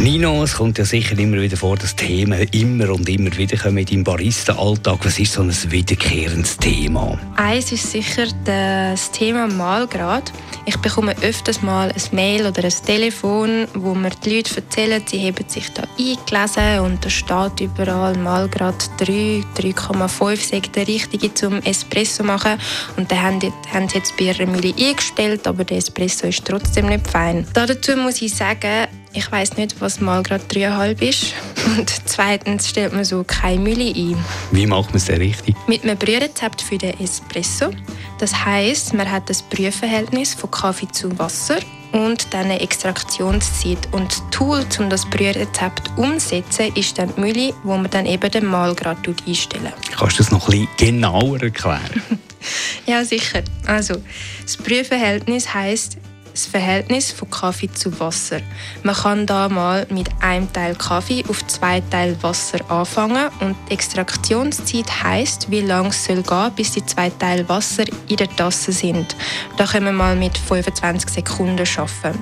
Nino, es kommt ja sicher immer wieder vor, dass Themen immer und immer wieder kommen in deinem Barista-Alltag. Was ist so ein wiederkehrendes Thema? Eins ist sicher das Thema Malgrad. Ich bekomme öfters mal ein Mail oder ein Telefon, wo mir die Leute erzählen, sie haben sich da eingelesen und da steht überall Malgrad 3, 3,5 sagt der richtige zum Espresso machen und dann haben, haben sie jetzt bei ihrer Mühle eingestellt, aber der Espresso ist trotzdem nicht fein. Dazu muss ich sagen, ich weiß nicht, was mal gerade 3,5 ist. Und zweitens stellt man so keine Mühle ein. Wie macht man es denn richtig? Mit einem Brührezept für den Espresso. Das heißt, man hat das Brühverhältnis von Kaffee zu Wasser und dann eine Extraktionszeit. Und das Tool, um das Brührezept umzusetzen, ist dann die Mühle, wo man dann eben den Mahlgrad einstellen. Kannst du das noch ein bisschen genauer erklären? ja, sicher. Also, das Brühverhältnis heißt das Verhältnis von Kaffee zu Wasser. Man kann da mal mit einem Teil Kaffee auf zwei Teil Wasser anfangen und die Extraktionszeit heißt, wie lange es soll gehen, bis die zwei Teil Wasser in der Tasse sind. Da können wir mal mit 25 Sekunden schaffen.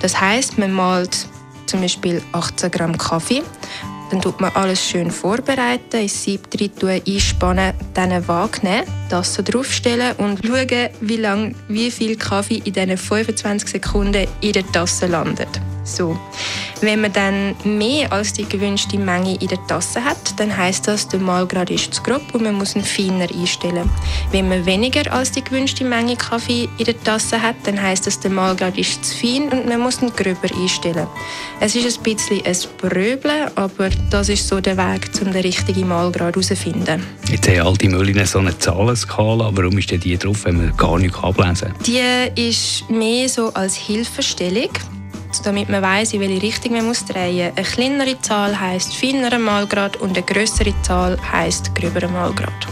Das heißt, man malt zum Beispiel 18 Gramm Kaffee dann tut man alles schön vorbereiten, ins Sieb einspannen, dann Waage nehmen, das so draufstellen und schauen, wie, lang, wie viel Kaffee in diesen 25 Sekunden in der Tasse landet. So. Wenn man dann mehr als die gewünschte Menge in der Tasse hat, dann heißt das, der Mahlgrad ist zu grob und man muss ihn feiner einstellen. Wenn man weniger als die gewünschte Menge Kaffee in der Tasse hat, dann heißt das, der Mahlgrad ist zu fein und man muss ihn gröber einstellen. Es ist ein bisschen ein Bröbeln, aber das ist so der Weg, um den richtigen Mahlgrad herauszufinden. Jetzt haben all die Mühlen so eine Zahlenskala. Warum ist denn die drauf, wenn man gar nichts ablesen kann? Die ist mehr so als Hilfestellung damit man weiß, in welche Richtung man muss drehen muss. Eine kleinere Zahl heisst feinerer Malgrad und eine größere Zahl heisst gröberer Malgrad.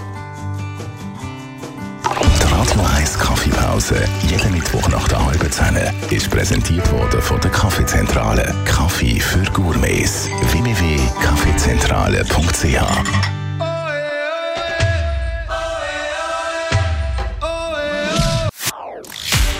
Die Radio 1 Kaffeepause, jeden Mittwoch nach der halben Zehn, ist präsentiert worden von der Kaffeezentrale. Kaffee für Gourmets. www.kaffeezentrale.ch